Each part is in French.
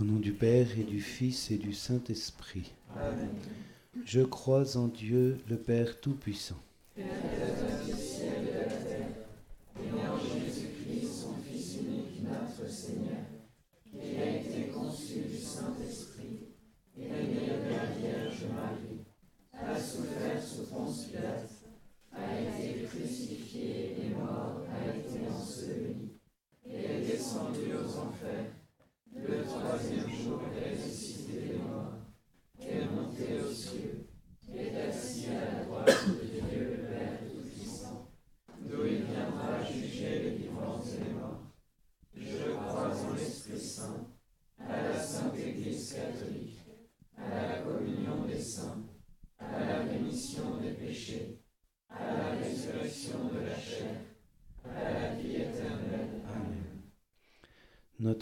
Au nom du Père et du Fils et du Saint-Esprit. Je crois en Dieu, le Père Tout-Puissant.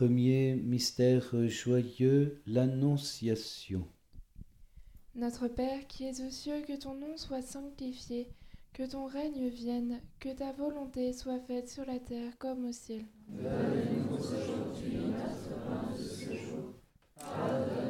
Premier mystère joyeux, l'Annonciation. Notre Père qui es aux cieux, que ton nom soit sanctifié, que ton règne vienne, que ta volonté soit faite sur la terre comme au ciel. Donne-nous aujourd'hui notre pain de ce jour. Pardonne-nous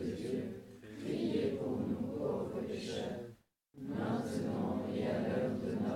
de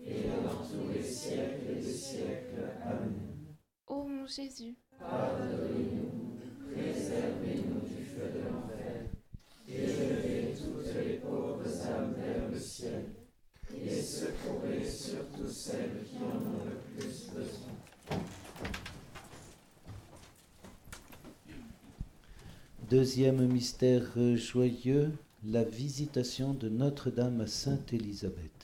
et dans tous les siècles des siècles. Amen. Ô mon Jésus, Pardonnez-nous, préservez-nous du feu de l'enfer, et levez toutes les pauvres âmes vers le ciel, et secourez surtout celles qui en ont le plus besoin. Deuxième mystère joyeux, la visitation de Notre-Dame à Sainte Élisabeth.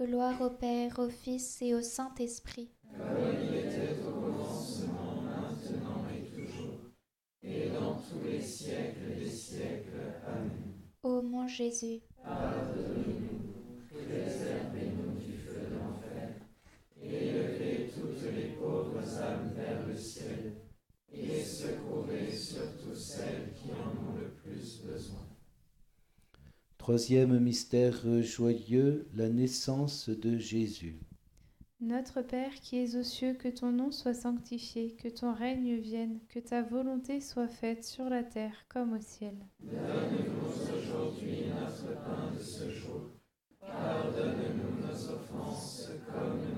Gloire au Père, au Fils et au Saint-Esprit. Comme il était au commencement, maintenant et toujours, et dans tous les siècles des siècles. Amen. Ô mon Jésus, Pardonnez-nous, préservez-nous du feu de l'enfer, et élevez toutes les pauvres âmes vers le ciel, et secourez surtout celles qui en ont le plus besoin. Troisième mystère joyeux, la naissance de Jésus. Notre Père qui es aux cieux, que ton nom soit sanctifié, que ton règne vienne, que ta volonté soit faite sur la terre comme au ciel. Donne-nous aujourd'hui notre pain de ce jour. Pardonne-nous nos offenses, comme nous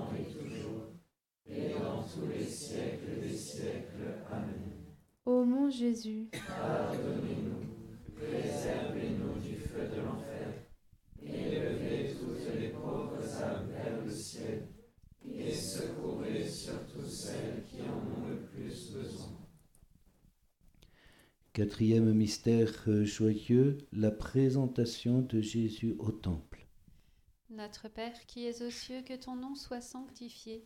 tous les siècles des siècles. Amen. Ô mon Jésus, Pardonnez-nous, préservez Préservez-nous du feu de l'enfer. Élevez toutes les pauvres âmes vers le ciel. Et secourez surtout celles qui en ont le plus besoin. Quatrième mystère euh, joyeux, la présentation de Jésus au temple. Notre Père qui es aux cieux, que ton nom soit sanctifié,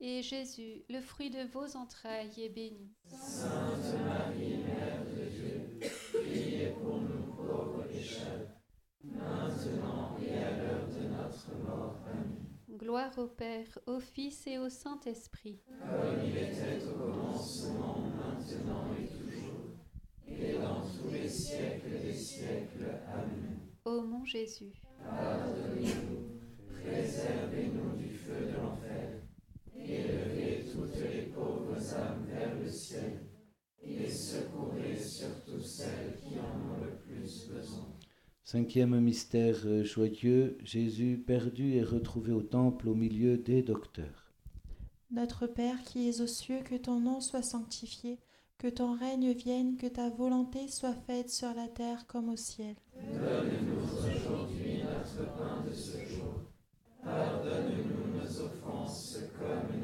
et Jésus, le fruit de vos entrailles, est béni. Sainte Marie, Mère de Dieu, priez pour nous pauvres pécheurs, maintenant et à l'heure de notre mort. Amen. Gloire au Père, au Fils et au Saint-Esprit. Comme il était au commencement, maintenant et toujours, et dans tous les siècles des siècles. Amen. Ô mon Jésus, Pardonnez-nous, préservez-nous du feu de l'enfer, ciel, et secourez surtout celles qui en ont le plus besoin. Cinquième mystère euh, joyeux, Jésus perdu et retrouvé au temple au milieu des docteurs. Notre Père qui es aux cieux, que ton nom soit sanctifié, que ton règne vienne, que ta volonté soit faite sur la terre comme au ciel. Donne-nous aujourd'hui notre pain de ce jour. Pardonne-nous nos offenses comme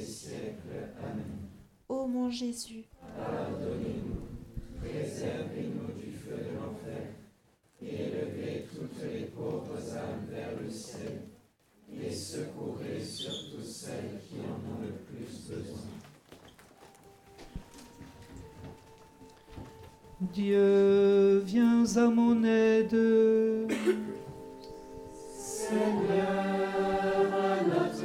des siècles. Amen. Ô mon Jésus, Pardonnez-nous, préservez-nous du feu de l'enfer, et élevez toutes les pauvres âmes vers le ciel, et secourez surtout celles qui en ont le plus besoin. Dieu, viens à mon aide. Seigneur, à notre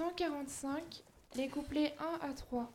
145, les couplets 1 à 3.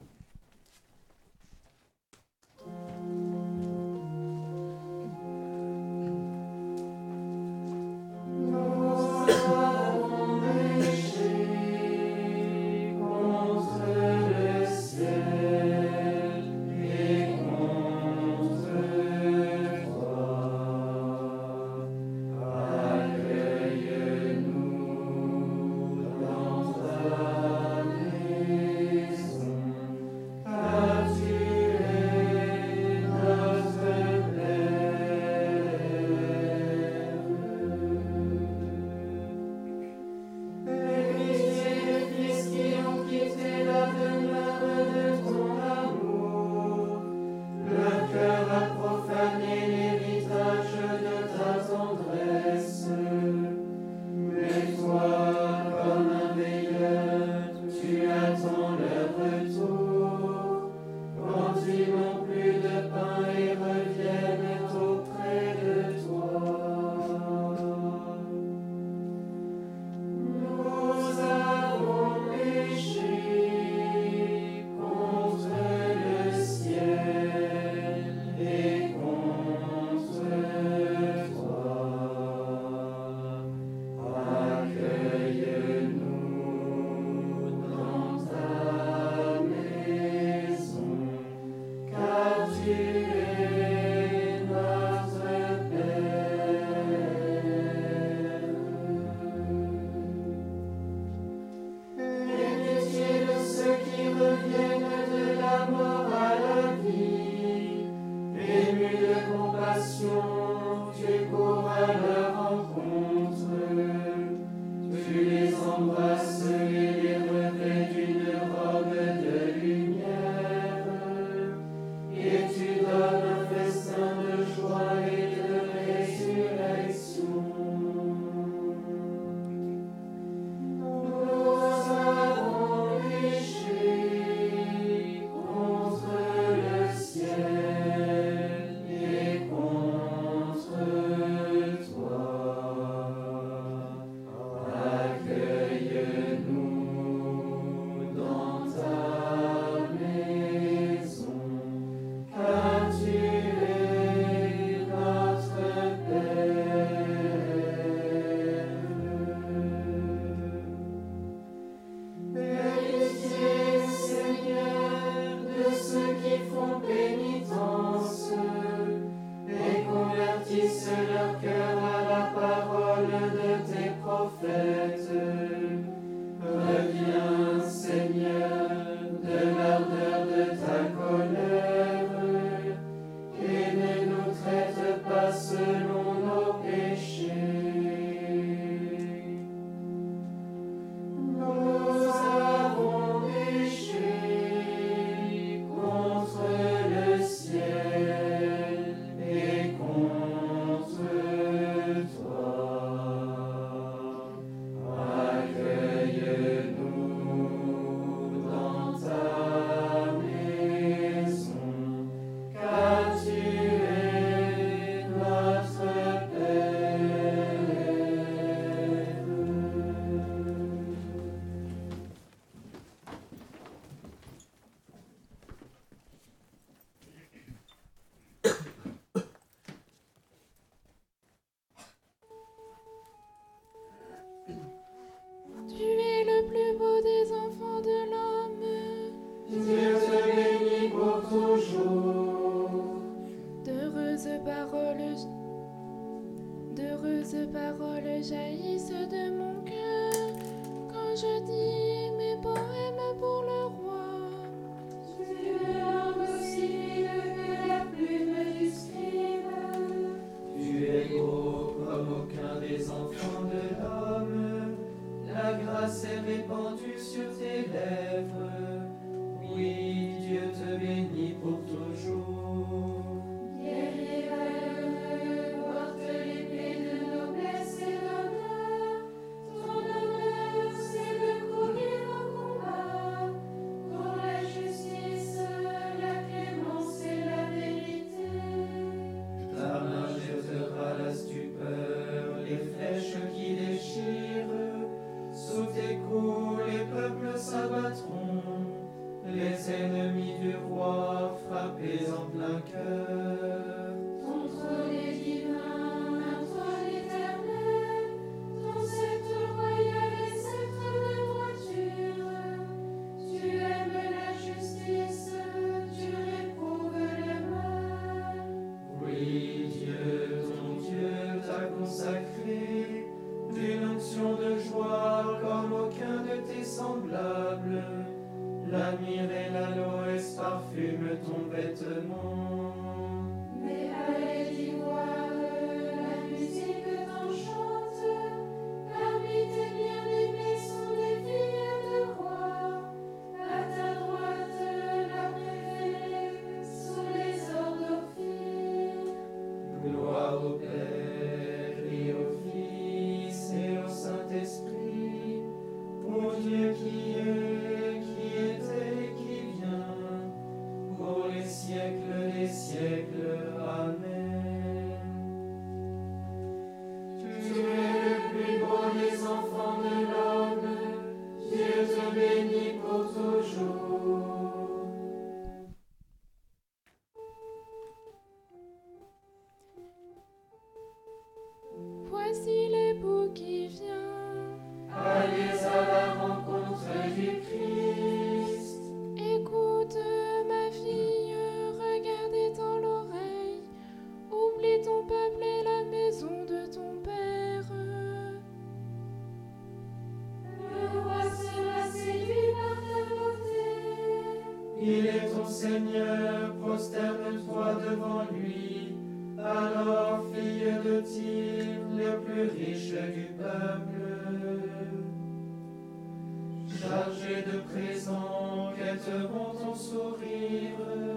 Chargé de présents, quêteront ton sourire.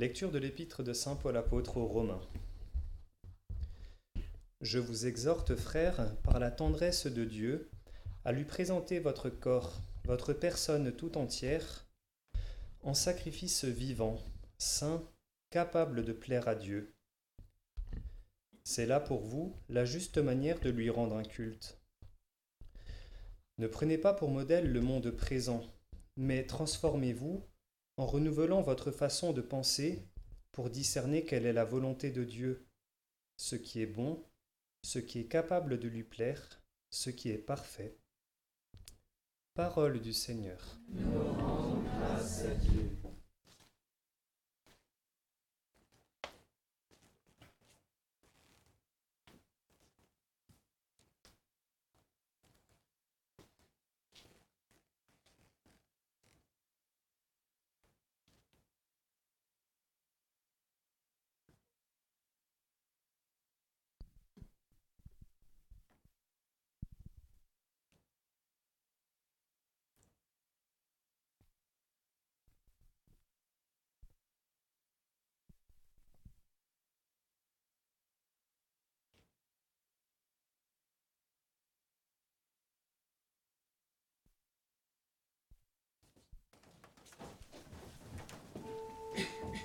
Lecture de l'épître de Saint Paul apôtre aux Romains. Je vous exhorte, frères, par la tendresse de Dieu, à lui présenter votre corps, votre personne tout entière, en sacrifice vivant, saint, capable de plaire à Dieu. C'est là pour vous la juste manière de lui rendre un culte. Ne prenez pas pour modèle le monde présent, mais transformez-vous en renouvelant votre façon de penser pour discerner quelle est la volonté de Dieu, ce qui est bon, ce qui est capable de lui plaire, ce qui est parfait. Parole du Seigneur.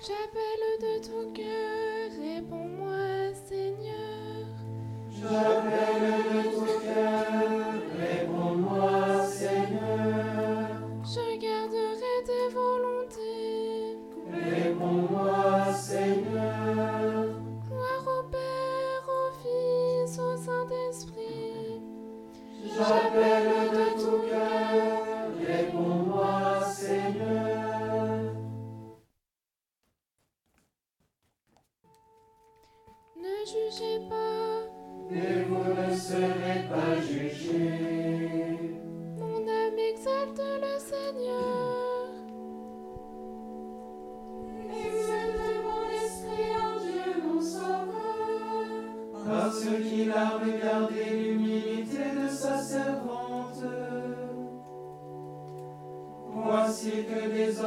J'appelle de tout cœur, réponds-moi Seigneur.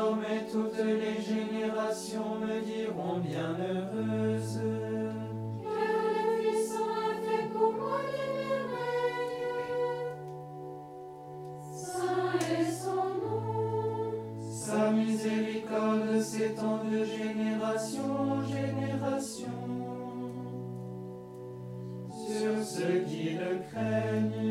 Désormais toutes les générations me diront bienheureuse. Car le Puissant a fait pour moi des merveilles. Saint est son nom. Sa miséricorde s'étend de génération en génération sur ceux qui le craignent.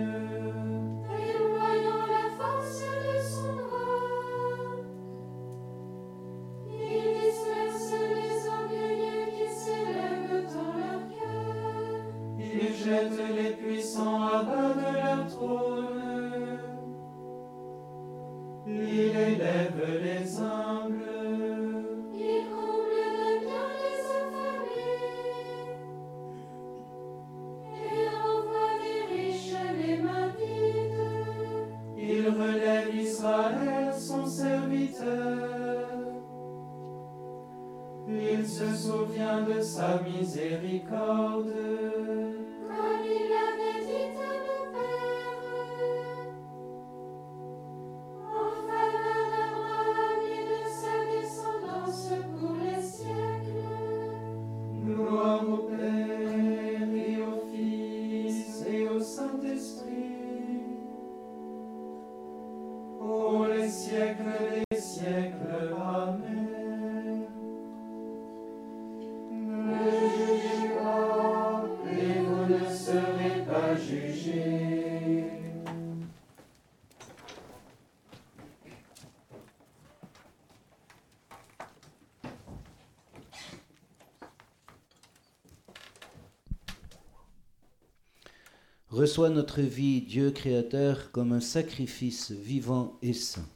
Reçois notre vie, Dieu créateur, comme un sacrifice vivant et saint.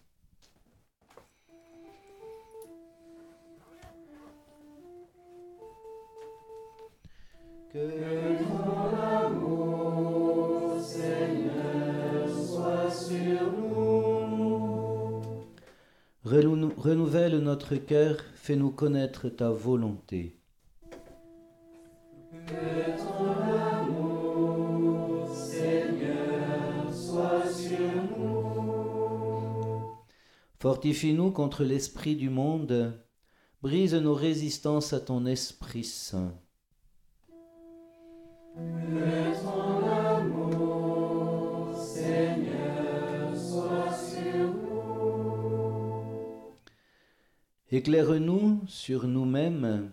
Que ton amour, Seigneur, soit sur nous. Renou- Renouvelle notre cœur, fais-nous connaître ta volonté. Fortifie-nous contre l'esprit du monde, brise nos résistances à ton Esprit Saint. Éclaire-nous sur nous-mêmes,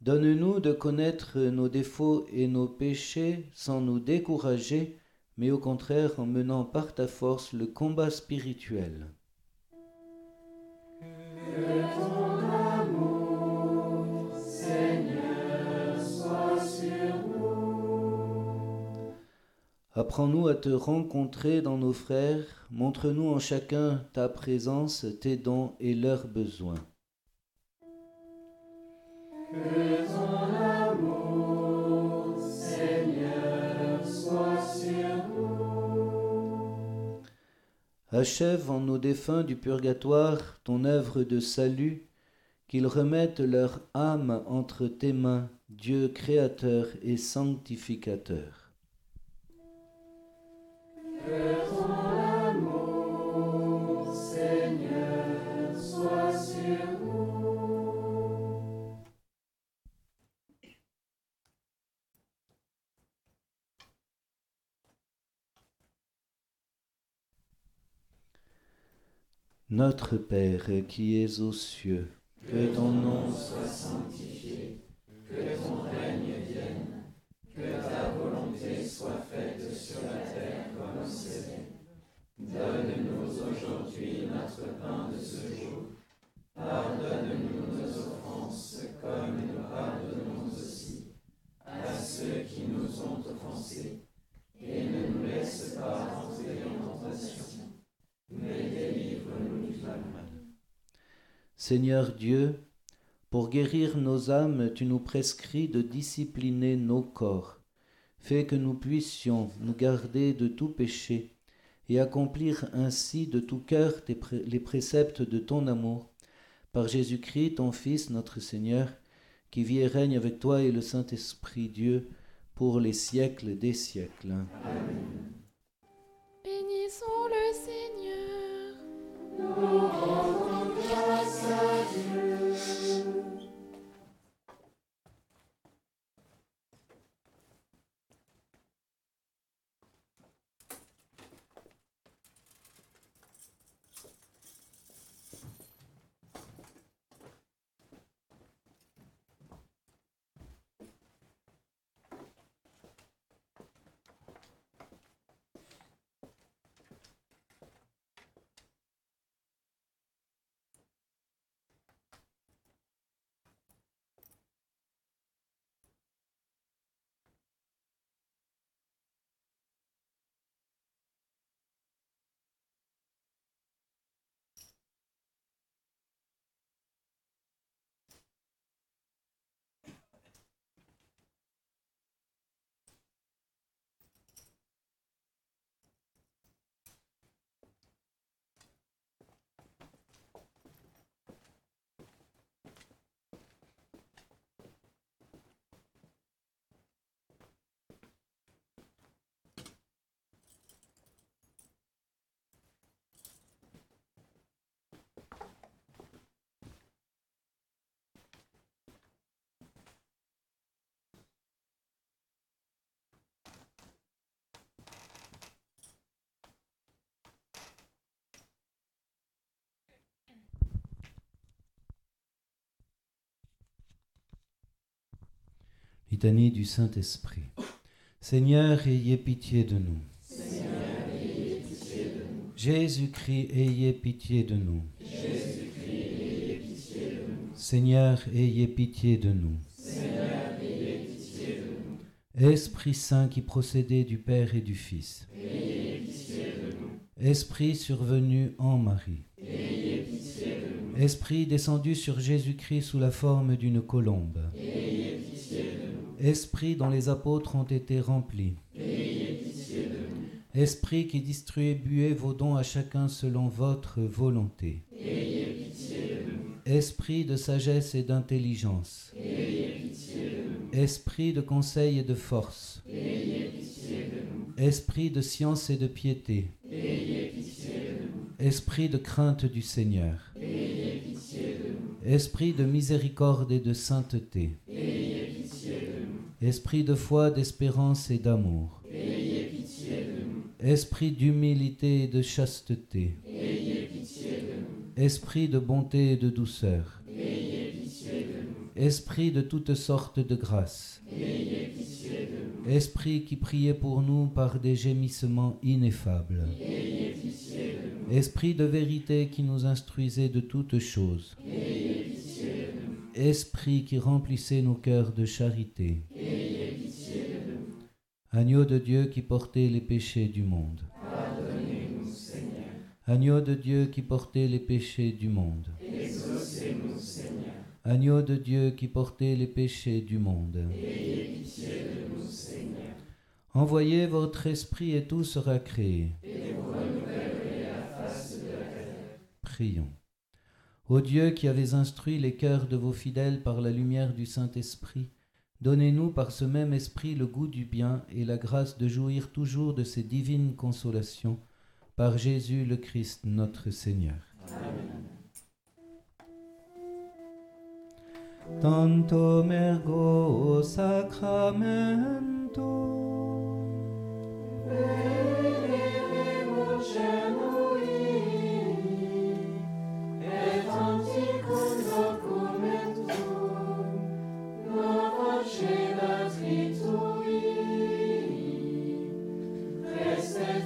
donne-nous de connaître nos défauts et nos péchés sans nous décourager, mais au contraire en menant par ta force le combat spirituel. Apprends-nous à te rencontrer dans nos frères, montre-nous en chacun ta présence, tes dons et leurs besoins. Achève en nos défunts du purgatoire ton œuvre de salut, qu'ils remettent leur âme entre tes mains, Dieu créateur et sanctificateur. Notre Père qui es aux cieux, Que ton nom soit sanctifié, que ton règne vienne, que ta volonté soit faite sur la terre comme au ciel. Donne-nous aujourd'hui notre pain de ce jour. Pardonne-nous nos offenses comme nous pardonnons aussi à ceux qui nous ont offensés. Et ne nous laisse pas entrer en tentation, mais délivre-nous du mal. Seigneur Dieu, pour guérir nos âmes, tu nous prescris de discipliner nos corps. Fais que nous puissions nous garder de tout péché et accomplir ainsi de tout cœur les préceptes de ton amour. Par Jésus-Christ, ton Fils, notre Seigneur, qui vit et règne avec toi et le Saint-Esprit Dieu pour les siècles des siècles. Bénissons le Seigneur. Nous rendons Litanie du Saint-Esprit. Seigneur, ayez pitié de nous. Jésus-Christ, ayez pitié de nous. Seigneur, ayez pitié de nous. Esprit Saint qui procédait du Père et du Fils. Esprit survenu en Marie. Esprit descendu sur Jésus-Christ sous la forme d'une colombe. Esprit dont les apôtres ont été remplis. Esprit qui distribuez vos dons à chacun selon votre volonté. Esprit de sagesse et d'intelligence. Esprit de conseil et de force. Esprit de science et de piété. Esprit de crainte du Seigneur. Esprit de miséricorde et de sainteté. Esprit de foi, d'espérance et d'amour. Esprit d'humilité et de chasteté. Esprit de bonté et de douceur. Esprit de toutes sortes de grâce. Esprit qui priait pour nous par des gémissements ineffables. Esprit de vérité qui nous instruisait de toutes choses. Esprit qui remplissait nos cœurs de charité. Agneau de Dieu qui portait les péchés du monde. Pardonnez-nous, Seigneur. Agneau de Dieu qui portait les péchés du monde. Exaucez-nous, Seigneur. Agneau de Dieu qui portait les péchés du monde. Ayez pitié de nous, Seigneur. Envoyez votre esprit et tout sera créé. Et la face de la terre. Prions. Ô Dieu qui avez instruit les cœurs de vos fidèles par la lumière du Saint-Esprit, donnez-nous par ce même esprit le goût du bien et la grâce de jouir toujours de ces divines consolations par Jésus le Christ notre Seigneur. Tanto mergo sacramento.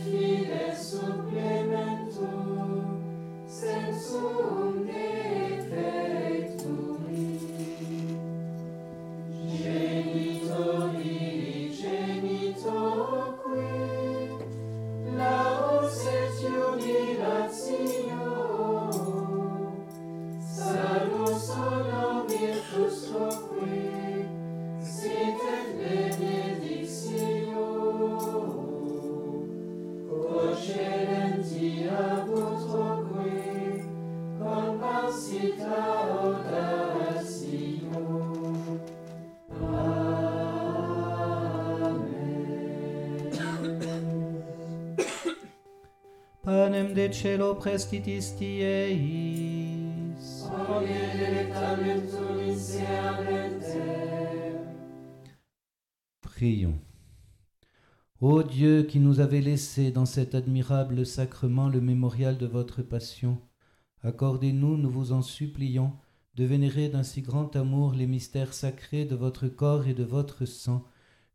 Fides supplementum sensum Dei Prions. Ô Dieu qui nous avez laissé dans cet admirable sacrement le mémorial de votre passion, accordez-nous, nous vous en supplions, de vénérer d'un si grand amour les mystères sacrés de votre corps et de votre sang,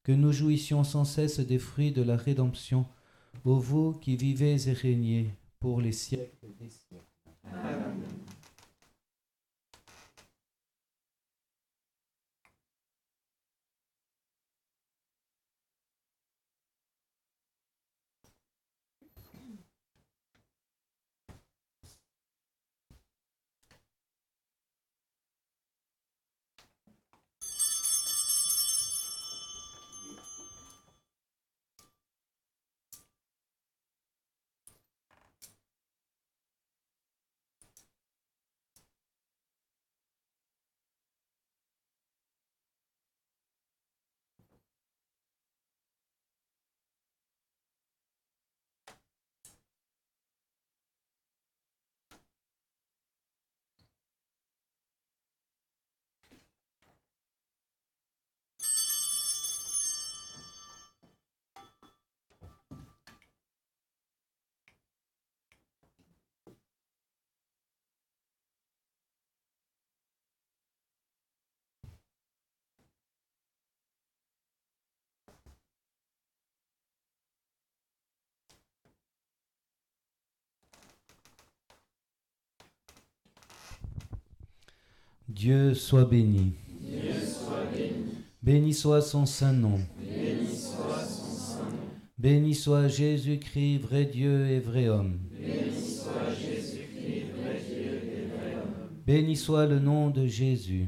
que nous jouissions sans cesse des fruits de la rédemption, ô vous qui vivez et régnez pour les siècles des siècles. Dieu soit béni. Béni. Soit son saint nom. Béni soit Jésus-Christ, vrai Dieu et vrai homme. Béni soit le nom de Jésus.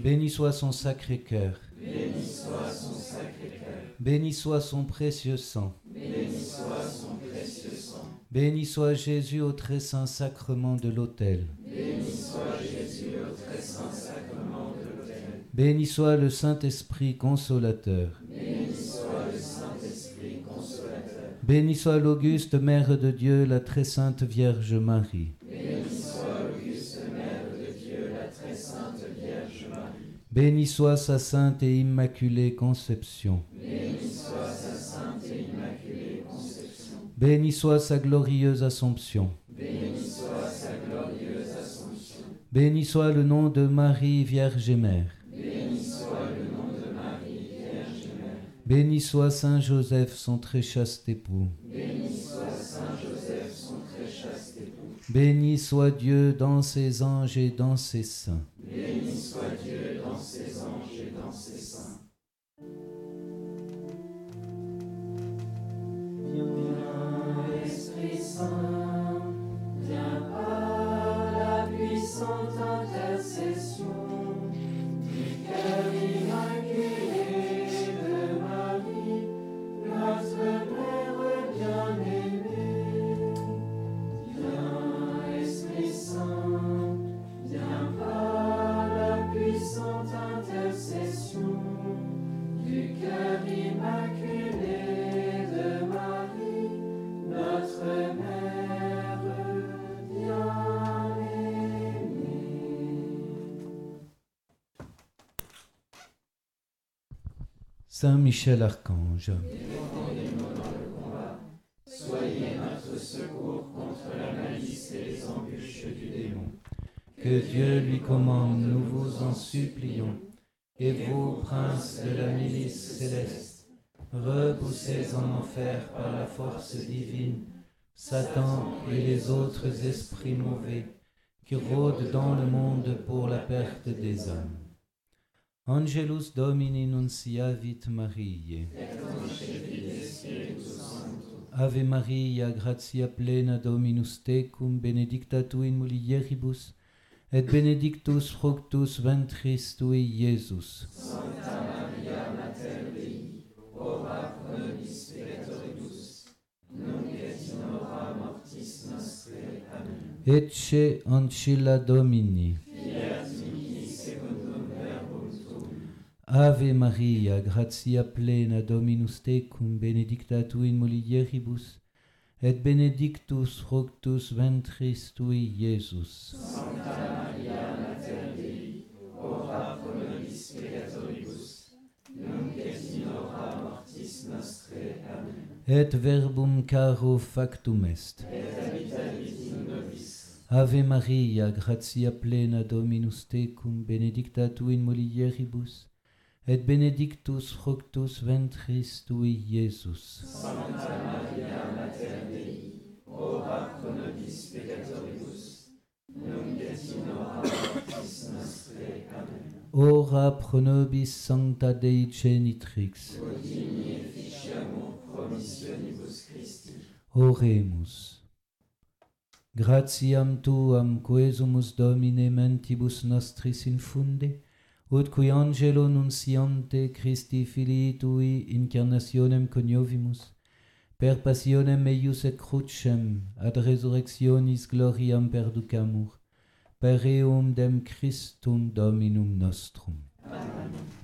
Béni soit son sacré cœur. Béni soit son sacré cœur. Précieux sang. Béni soit son précieux sang. Béni soit Jésus au très saint sacrement de l'autel. Béni soit Jésus au très saint sacrement de l'autel. Béni soit le Saint-Esprit consolateur. Béni soit le Saint-Esprit consolateur. L'auguste Mère de Dieu, la très sainte Vierge Marie. Béni soit sa sainte et immaculée conception. Béni soit sa glorieuse Assomption. Béni soit sa glorieuse Assomption. Béni soit le nom de Marie, Vierge et Mère. Béni soit le nom de Marie, Vierge et Mère. Béni soit Saint Joseph, son très chaste époux. Béni soit Saint Joseph, son très chaste époux. Béni soit Dieu dans ses anges et dans ses saints. Saint Michel Archange. Soyez notre secours contre la malice et les embûches du démon. Que Dieu lui commande, nous vous en supplions. Et vous, princes de la milice céleste, repoussez en enfer par la force divine Satan et les autres esprits mauvais qui rôdent dans le monde pour la perte des âmes. Angelus Domini nunciavit Mariae. Ave Maria, gratia plena Dominus tecum, benedicta tu in mulieribus, et benedictus fructus ventris tui. Sancta Maria Mater Dei, ora pro nobis peccatoribus, nunc et in hora mortis nostrae. Amen. Ecce ancilla Domini. Ave Maria, gratia plena Dominus tecum, benedicta tu in mulieribus, et benedictus fructus ventris tui, Iesus. Sancta Maria Mater Dei, ora pro nobis peccatoribus, nunc et in hora mortis nostrae. Amen. Et verbum caro factum est. Et habitavit in nobis. Ave Maria, gratia plena Dominus tecum, benedicta tu in mulieribus, et benedictus fructus ventris tui, Iesus. Sancta Maria Mater Dei, ora pro nobis peccatoribus, nunc et in nostrae. Amen. Ora pro nobis sancta Dei genitrix, Udini efficiamur promissionibus Christi. oremus. Gratiam tuam quesumus Domine mentibus nostris infunde, ut cui angelo nunciante Christi filii tui incarnationem coniovimus, per passionem eius et crucem ad resurrectionis gloriam perducamur, per eum dem Christum Dominum nostrum. Amen.